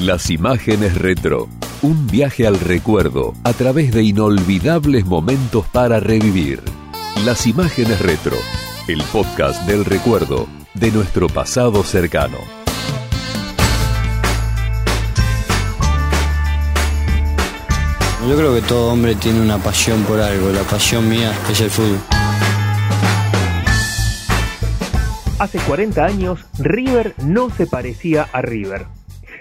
Las imágenes retro. Un viaje al recuerdo a través de inolvidables momentos para revivir. Las imágenes retro. El podcast del recuerdo de nuestro pasado cercano. Yo creo que todo hombre tiene una pasión por algo. La pasión mía es el fútbol. Hace 40 años, River no se parecía a River.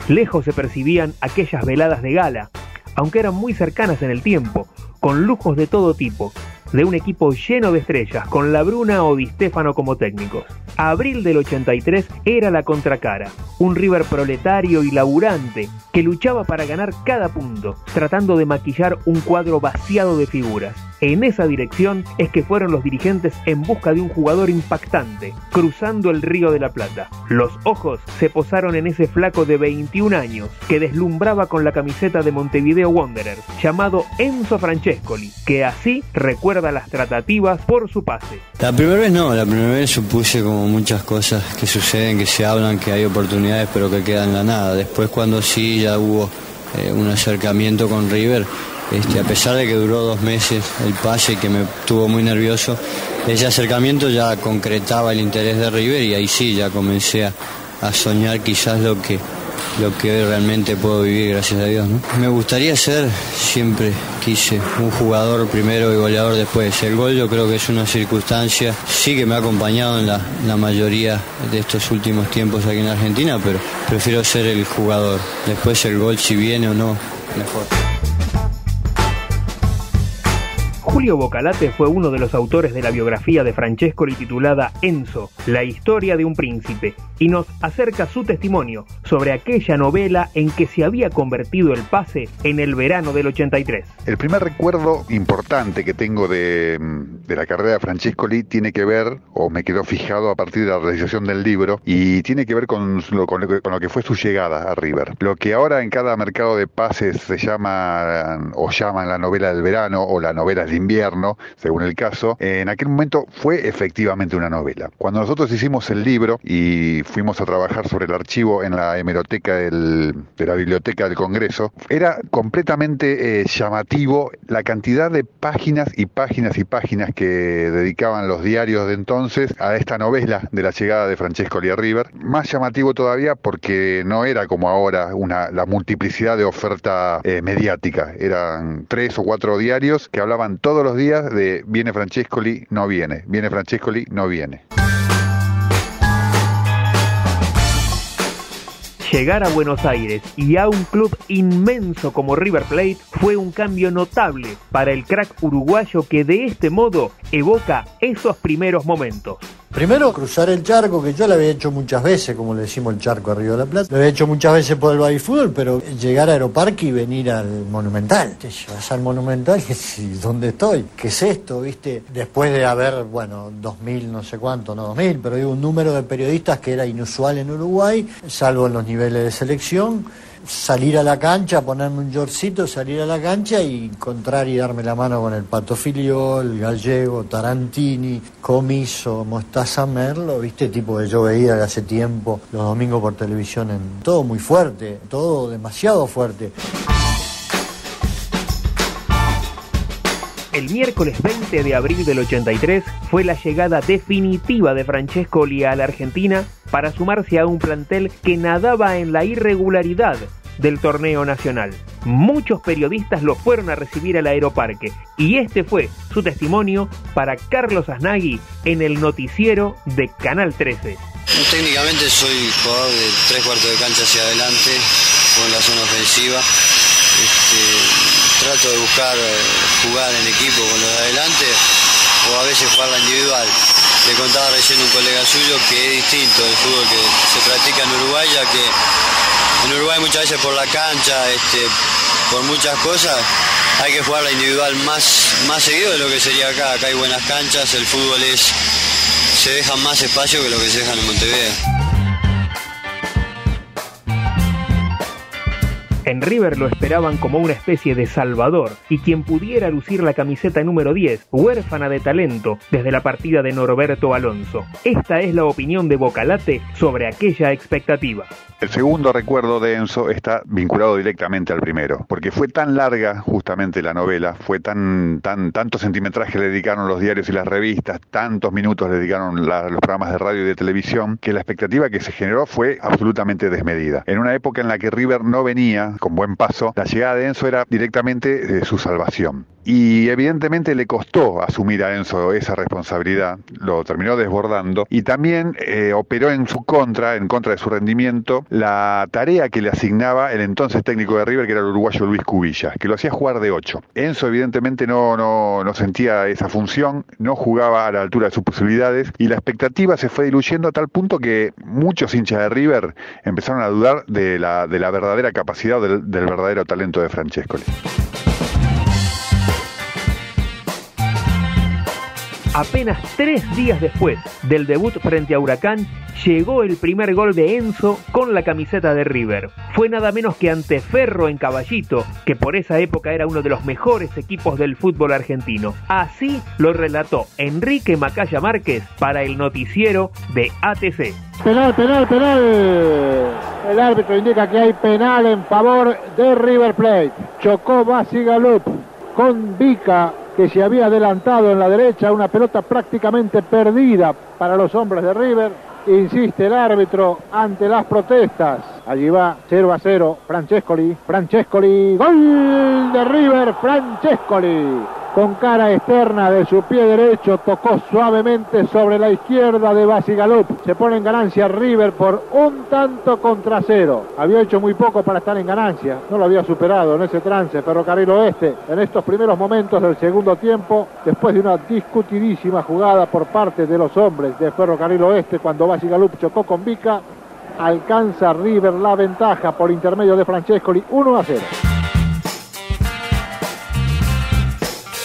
Lejos se percibían aquellas veladas de gala, aunque eran muy cercanas en el tiempo, con lujos de todo tipo, de un equipo lleno de estrellas, con La Bruna o Di como técnicos. Abril del 83 era la contracara, un River proletario y laburante que luchaba para ganar cada punto, tratando de maquillar un cuadro vaciado de figuras. En esa dirección es que fueron los dirigentes en busca de un jugador impactante, cruzando el río de la Plata. Los ojos se posaron en ese flaco de 21 años que deslumbraba con la camiseta de Montevideo Wanderers, llamado Enzo Francescoli, que así recuerda las tratativas por su pase. La primera vez no, la primera vez supuse como muchas cosas que suceden, que se hablan, que hay oportunidades, pero que quedan la nada. Después cuando sí ya hubo eh, un acercamiento con River, este, a pesar de que duró dos meses el pase que me tuvo muy nervioso, ese acercamiento ya concretaba el interés de River y ahí sí ya comencé a, a soñar quizás lo que, lo que hoy realmente puedo vivir, gracias a Dios. ¿no? Me gustaría ser, siempre quise, un jugador primero y goleador después. El gol yo creo que es una circunstancia, sí que me ha acompañado en la, la mayoría de estos últimos tiempos aquí en Argentina, pero prefiero ser el jugador. Después el gol, si viene o no, mejor. Julio Bocalate fue uno de los autores de la biografía de Francescoli titulada Enzo, la historia de un príncipe, y nos acerca su testimonio sobre aquella novela en que se había convertido el pase en el verano del 83. El primer recuerdo importante que tengo de, de, la carrera de Francescoli tiene que ver, o me quedó fijado a partir de la realización del libro, y tiene que ver con lo, con lo, que, con lo que fue su llegada a River. Lo que ahora en cada mercado de pases se llama, o llaman la novela del verano, o la novela de invierno, según el caso, en aquel momento fue efectivamente una novela. Cuando nosotros hicimos el libro y fuimos a trabajar sobre el archivo en la hemeroteca de la Biblioteca del Congreso, era completamente eh, llamativo la cantidad de páginas y páginas y páginas que dedicaban los diarios de entonces a esta novela de la llegada de Francesco Lia River. Más llamativo todavía porque no era como ahora una, la multiplicidad de oferta eh, mediática. Eran tres o cuatro diarios que hablaban todos los días de viene Francescoli, no viene, viene Francescoli, no viene. Llegar a Buenos Aires y a un club inmenso como River Plate fue un cambio notable para el crack uruguayo que de este modo evoca esos primeros momentos. Primero, cruzar el charco, que yo lo había hecho muchas veces, como le decimos el charco a Río de la Plata. Lo había hecho muchas veces por el baby pero llegar a Aeroparque y venir al Monumental. Te llevas al Monumental y ¿dónde estoy? ¿Qué es esto? ¿Viste? Después de haber, bueno, 2000, no sé cuánto, no 2000, pero hay un número de periodistas que era inusual en Uruguay, salvo en los niveles de selección salir a la cancha, ponerme un yorcito, salir a la cancha y encontrar y darme la mano con el Pato Filiol, Gallego, Tarantini, Comiso, Mostaza Merlo, viste, tipo que yo veía hace tiempo los domingos por televisión, en todo muy fuerte, todo demasiado fuerte. El miércoles 20 de abril del 83 fue la llegada definitiva de Francescoli a la Argentina para sumarse a un plantel que nadaba en la irregularidad del torneo nacional. Muchos periodistas lo fueron a recibir al aeroparque y este fue su testimonio para Carlos Asnagui en el noticiero de Canal 13. Técnicamente soy jugador de tres cuartos de cancha hacia adelante con la zona ofensiva. Este, trato de buscar jugar en equipo con los de adelante o a veces jugar la individual. Le contaba recién un colega suyo que es distinto el fútbol que se practica en Uruguay, ya que en Uruguay muchas veces por la cancha, este, por muchas cosas, hay que jugar la individual más, más seguido de lo que sería acá. Acá hay buenas canchas, el fútbol es se deja más espacio que lo que se deja en Montevideo. En River lo esperaban como una especie de salvador y quien pudiera lucir la camiseta número 10, huérfana de talento, desde la partida de Norberto Alonso. Esta es la opinión de Bocalate sobre aquella expectativa. El segundo recuerdo de Enzo está vinculado directamente al primero, porque fue tan larga justamente la novela, fue tan, tan tanto centimetraje le dedicaron los diarios y las revistas, tantos minutos le dedicaron los programas de radio y de televisión, que la expectativa que se generó fue absolutamente desmedida. En una época en la que River no venía con buen paso, la llegada de Enzo era directamente eh, su salvación. Y evidentemente le costó asumir a Enzo esa responsabilidad, lo terminó desbordando y también eh, operó en su contra, en contra de su rendimiento, la tarea que le asignaba el entonces técnico de River, que era el uruguayo Luis Cubilla, que lo hacía jugar de 8. Enzo evidentemente no, no, no sentía esa función, no jugaba a la altura de sus posibilidades y la expectativa se fue diluyendo a tal punto que muchos hinchas de River empezaron a dudar de la, de la verdadera capacidad del, del verdadero talento de Francescoli. Apenas tres días después del debut frente a Huracán, llegó el primer gol de Enzo con la camiseta de River. Fue nada menos que ante Ferro en Caballito, que por esa época era uno de los mejores equipos del fútbol argentino. Así lo relató Enrique Macaya Márquez para el noticiero de ATC. Penal, penal, penal. El árbitro indica que hay penal en favor de River Plate. Chocó Basi Galup con Vica que se había adelantado en la derecha, una pelota prácticamente perdida para los hombres de River. Insiste el árbitro ante las protestas. Allí va 0 a 0. Francescoli. Francescoli. Gol de River. Francescoli con cara externa de su pie derecho, tocó suavemente sobre la izquierda de Basigalup. Se pone en ganancia River por un tanto contra cero. Había hecho muy poco para estar en ganancia, no lo había superado en ese trance Ferrocarril Oeste en estos primeros momentos del segundo tiempo, después de una discutidísima jugada por parte de los hombres de Ferrocarril Oeste cuando Basigalup chocó con Vica. Alcanza River la ventaja por intermedio de Francescoli 1 a 0.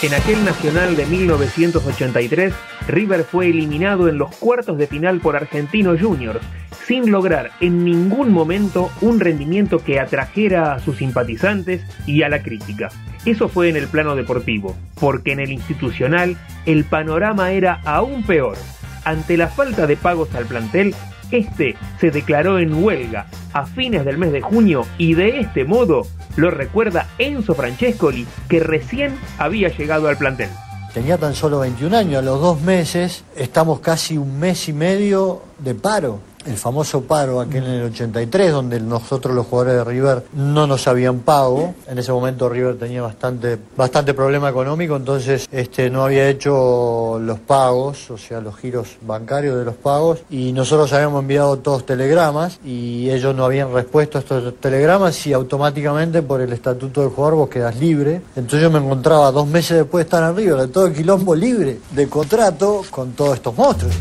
En aquel Nacional de 1983, River fue eliminado en los cuartos de final por Argentino Juniors, sin lograr en ningún momento un rendimiento que atrajera a sus simpatizantes y a la crítica. Eso fue en el plano deportivo, porque en el institucional el panorama era aún peor. Ante la falta de pagos al plantel, este se declaró en huelga a fines del mes de junio y de este modo lo recuerda Enzo Francescoli, que recién había llegado al plantel. Tenía tan solo 21 años, a los dos meses estamos casi un mes y medio de paro el famoso paro aquel en el 83, donde nosotros los jugadores de River no nos habían pago. En ese momento River tenía bastante, bastante problema económico, entonces este, no había hecho los pagos, o sea, los giros bancarios de los pagos, y nosotros habíamos enviado todos telegramas y ellos no habían respuesto a estos telegramas y automáticamente por el estatuto del jugador vos quedás libre. Entonces yo me encontraba dos meses después de estar en River, de todo el quilombo libre de contrato con todos estos monstruos.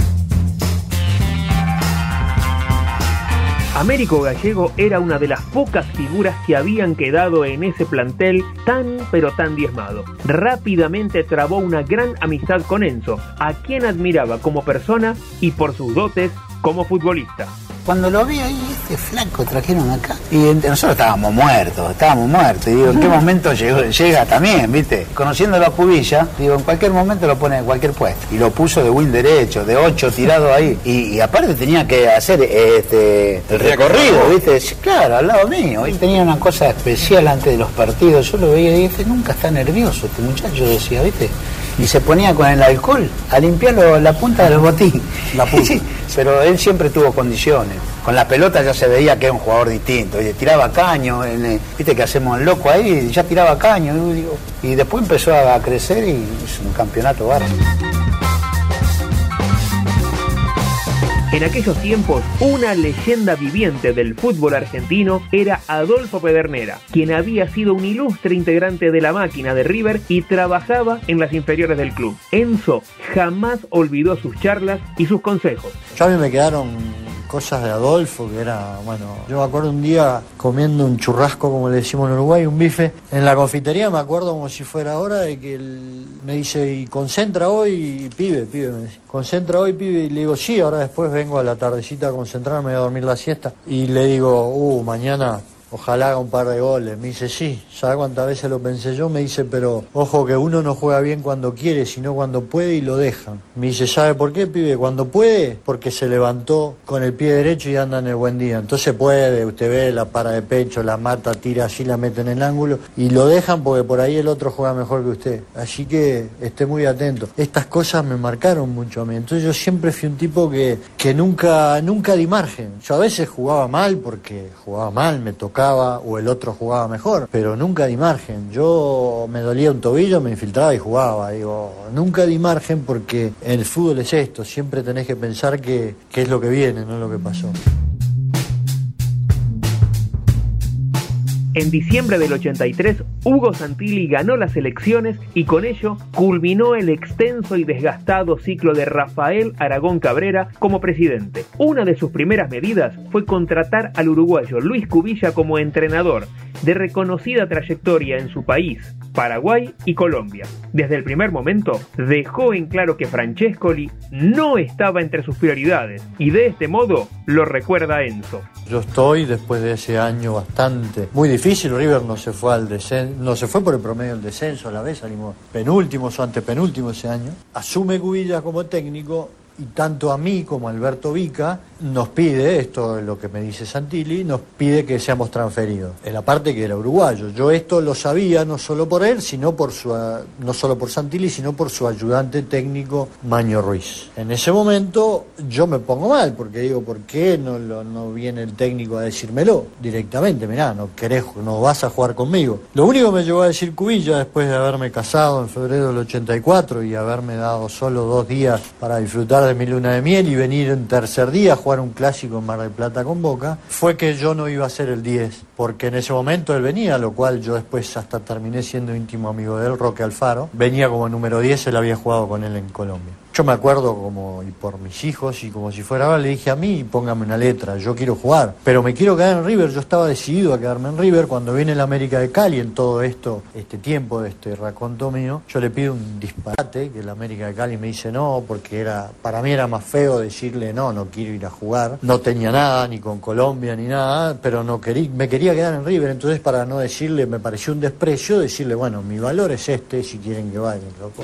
Américo Gallego era una de las pocas figuras que habían quedado en ese plantel tan pero tan diezmado. Rápidamente trabó una gran amistad con Enzo, a quien admiraba como persona y por sus dotes como futbolista. Cuando lo vi ahí, este flaco trajeron acá. Y nosotros estábamos muertos, estábamos muertos. Y digo, ¿en qué momento llega también, viste? Conociendo la cubilla, digo, en cualquier momento lo pone en cualquier puesto. Y lo puso de win derecho, de 8 tirado ahí. Y, aparte tenía que hacer este el recorrido, viste. Claro, al lado mío. Y tenía una cosa especial antes de los partidos. Yo lo veía y dije, nunca está nervioso este muchacho, decía, viste y se ponía con el alcohol a limpiar la punta del botín. La punta. pero él siempre tuvo condiciones. Con la pelota ya se veía que era un jugador distinto. Y tiraba caño, viste que hacemos el loco ahí, ya tiraba caño. Y, después empezó a crecer y es un campeonato bárbaro. En aquellos tiempos, una leyenda viviente del fútbol argentino era Adolfo Pedernera, quien había sido un ilustre integrante de la máquina de River y trabajaba en las inferiores del club. Enzo jamás olvidó sus charlas y sus consejos. Ya a mí me quedaron cosas de Adolfo, que era, bueno, yo me acuerdo un día comiendo un churrasco, como le decimos en Uruguay, un bife, en la confitería, me acuerdo como si fuera ahora, de que él me dice, y concentra hoy, pibe, pibe, me dice, concentra hoy, pibe, y le digo, sí, ahora después vengo a la tardecita a concentrarme, a dormir la siesta, y le digo, uh, mañana ojalá haga un par de goles. Me dice, sí, ¿sabes cuántas veces lo pensé yo? Me dice, pero ojo que uno no juega bien cuando quiere, sino cuando puede y lo dejan. Me dice, ¿sabe por qué, pibe? Cuando puede, porque se levantó con el pie derecho y anda en el buen día. Entonces puede, usted ve la para de pecho, la mata, tira así, la mete en el ángulo y lo dejan porque por ahí el otro juega mejor que usted. Así que esté muy atento. Estas cosas me marcaron mucho a mí. Entonces yo siempre fui un tipo que, que nunca, nunca di margen. Yo a veces jugaba mal porque jugaba mal, me tocaba o el otro jugaba mejor, pero nunca di margen. Yo me dolía un tobillo, me infiltraba y jugaba. Digo, nunca di margen porque el fútbol es esto, siempre tenés que pensar que, que es lo que viene, no lo que pasó. En diciembre del 83, Hugo Santilli ganó las elecciones y con ello culminó el extenso y desgastado ciclo de Rafael Aragón Cabrera como presidente. Una de sus primeras medidas fue contratar al uruguayo Luis Cubilla como entrenador de reconocida trayectoria en su país, Paraguay y Colombia. Desde el primer momento dejó en claro que Francescoli no estaba entre sus prioridades y de este modo lo recuerda Enzo. Yo estoy después de ese año bastante muy difícil, River no se fue al descenso, no se fue por el promedio del descenso a la vez, salimos penúltimos o antepenúltimos ese año. Asume Cubilla como técnico y tanto a mí como a Alberto Vica nos pide, esto es lo que me dice Santilli, nos pide que seamos transferidos. En la parte que era uruguayo. Yo esto lo sabía no solo por él, sino por su, no solo por Santilli, sino por su ayudante técnico Maño Ruiz. En ese momento yo me pongo mal, porque digo, ¿por qué no, no viene el técnico a decírmelo directamente? Mirá, no querés, no vas a jugar conmigo. Lo único que me llevó a decir Cubilla, después de haberme casado en febrero del 84 y haberme dado solo dos días para disfrutar de mi luna de miel y venir en tercer día a jugar un clásico en Mar del Plata con Boca, fue que yo no iba a ser el 10, porque en ese momento él venía, lo cual yo después hasta terminé siendo íntimo amigo de él, Roque Alfaro, venía como número 10, él había jugado con él en Colombia. Yo me acuerdo como, y por mis hijos, y como si fuera ahora, le dije a mí, póngame una letra, yo quiero jugar, pero me quiero quedar en River, yo estaba decidido a quedarme en River, cuando viene el América de Cali en todo esto, este tiempo de este raconto mío, yo le pido un disparate, que el América de Cali me dice no, porque era, para mí era más feo decirle no, no quiero ir a jugar, no tenía nada, ni con Colombia, ni nada, pero no quería, me quería quedar en River, entonces para no decirle, me pareció un desprecio decirle, bueno, mi valor es este, si quieren que vayan, loco.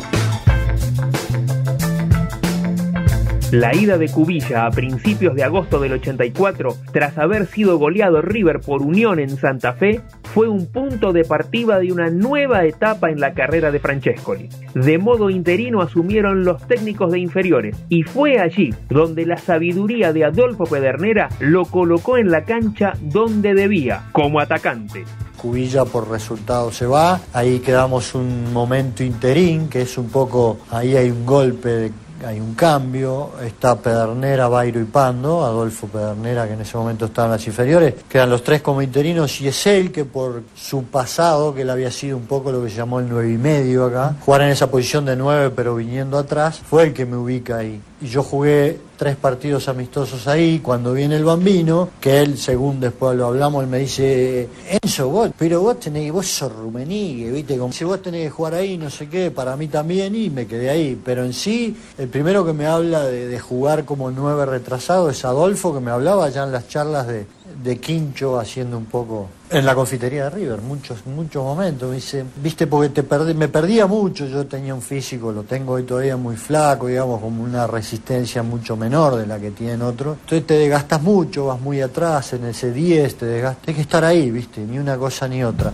La ida de Cubilla a principios de agosto del 84, tras haber sido goleado River por Unión en Santa Fe, fue un punto de partida de una nueva etapa en la carrera de Francescoli. De modo interino asumieron los técnicos de inferiores y fue allí donde la sabiduría de Adolfo Pedernera lo colocó en la cancha donde debía, como atacante. Cubilla por resultado se va, ahí quedamos un momento interín, que es un poco, ahí hay un golpe de hay un cambio, está Pedernera, Bairo y Pando, Adolfo Pedernera que en ese momento estaba en las inferiores, quedan los tres como interinos y es él que por su pasado, que él había sido un poco lo que se llamó el nueve y medio acá, jugar en esa posición de nueve pero viniendo atrás, fue el que me ubica ahí. Y yo jugué tres partidos amistosos ahí, cuando viene el bambino, que él, según después lo hablamos, él me dice, Enzo, vos, pero vos tenés, vos sos rumenigue, viste, como si vos tenés que jugar ahí, no sé qué, para mí también, y me quedé ahí. Pero en sí, el primero que me habla de, de jugar como nueve retrasado es Adolfo, que me hablaba ya en las charlas de, de Quincho haciendo un poco en la confitería de River, muchos muchos momentos. Me dice, viste, porque te perdí, me perdía mucho, yo tenía un físico, lo tengo hoy todavía muy flaco, digamos, como una resistencia mucho menor de la que tienen otros. Entonces te desgastas mucho, vas muy atrás en ese 10, te desgastas. Hay que estar ahí, viste, ni una cosa ni otra.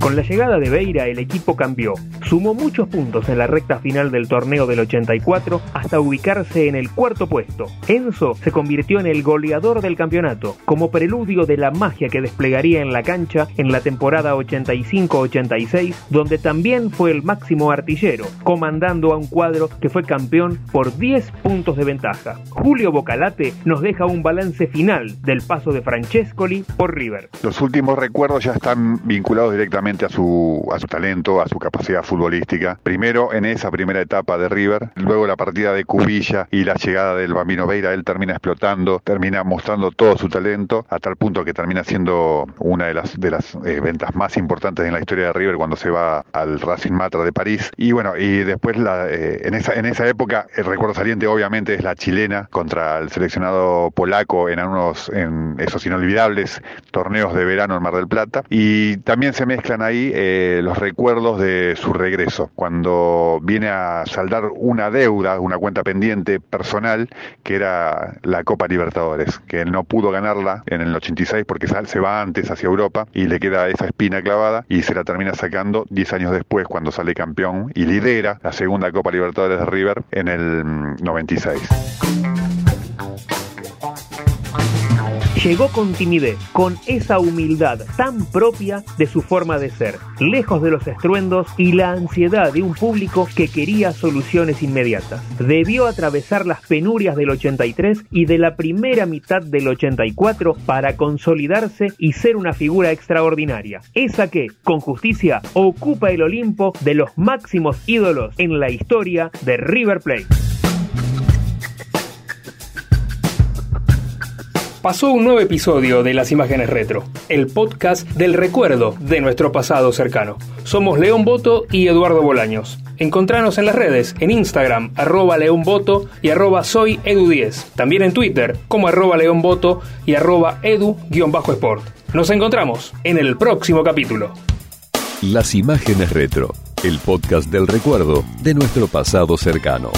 Con la llegada de Beira el equipo cambió. Sumó muchos puntos en la recta final del torneo del 84 hasta ubicarse en el cuarto puesto. Enzo se convirtió en el goleador del campeonato, como preludio de la magia que desplegaría en la cancha en la temporada 85-86, donde también fue el máximo artillero, comandando a un cuadro que fue campeón por 10 puntos de ventaja. Julio Bocalate nos deja un balance final del paso de Francescoli por River. Los últimos recuerdos ya están vinculados directamente a su, a su talento, a su capacidad futbolística futbolística. Primero en esa primera etapa de River, luego la partida de Cubilla y la llegada del Bambino Veira, él termina explotando, termina mostrando todo su talento, a tal punto que termina siendo una de las, de las eh, ventas más importantes en la historia de River cuando se va al Racing Matra de París. Y bueno, y después la, eh, en, esa, en esa época, el recuerdo saliente obviamente es la chilena contra el seleccionado polaco en, unos, en esos inolvidables torneos de verano en Mar del Plata. Y también se mezclan ahí eh, los recuerdos de su regreso, cuando viene a saldar una deuda, una cuenta pendiente personal, que era la Copa Libertadores, que él no pudo ganarla en el 86 porque se va antes hacia Europa y le queda esa espina clavada y se la termina sacando 10 años después cuando sale campeón y lidera la segunda Copa Libertadores de River en el 96. Llegó con timidez, con esa humildad tan propia de su forma de ser, lejos de los estruendos y la ansiedad de un público que quería soluciones inmediatas. Debió atravesar las penurias del 83 y de la primera mitad del 84 para consolidarse y ser una figura extraordinaria. Esa que, con justicia, ocupa el Olimpo de los máximos ídolos en la historia de River Plate. Pasó un nuevo episodio de Las Imágenes Retro, el podcast del recuerdo de nuestro pasado cercano. Somos León Boto y Eduardo Bolaños. Encontranos en las redes, en Instagram, arroba leonboto y arroba soy edu10. También en Twitter, como arroba leonboto y arroba edu-sport. Nos encontramos en el próximo capítulo. Las Imágenes Retro, el podcast del recuerdo de nuestro pasado cercano.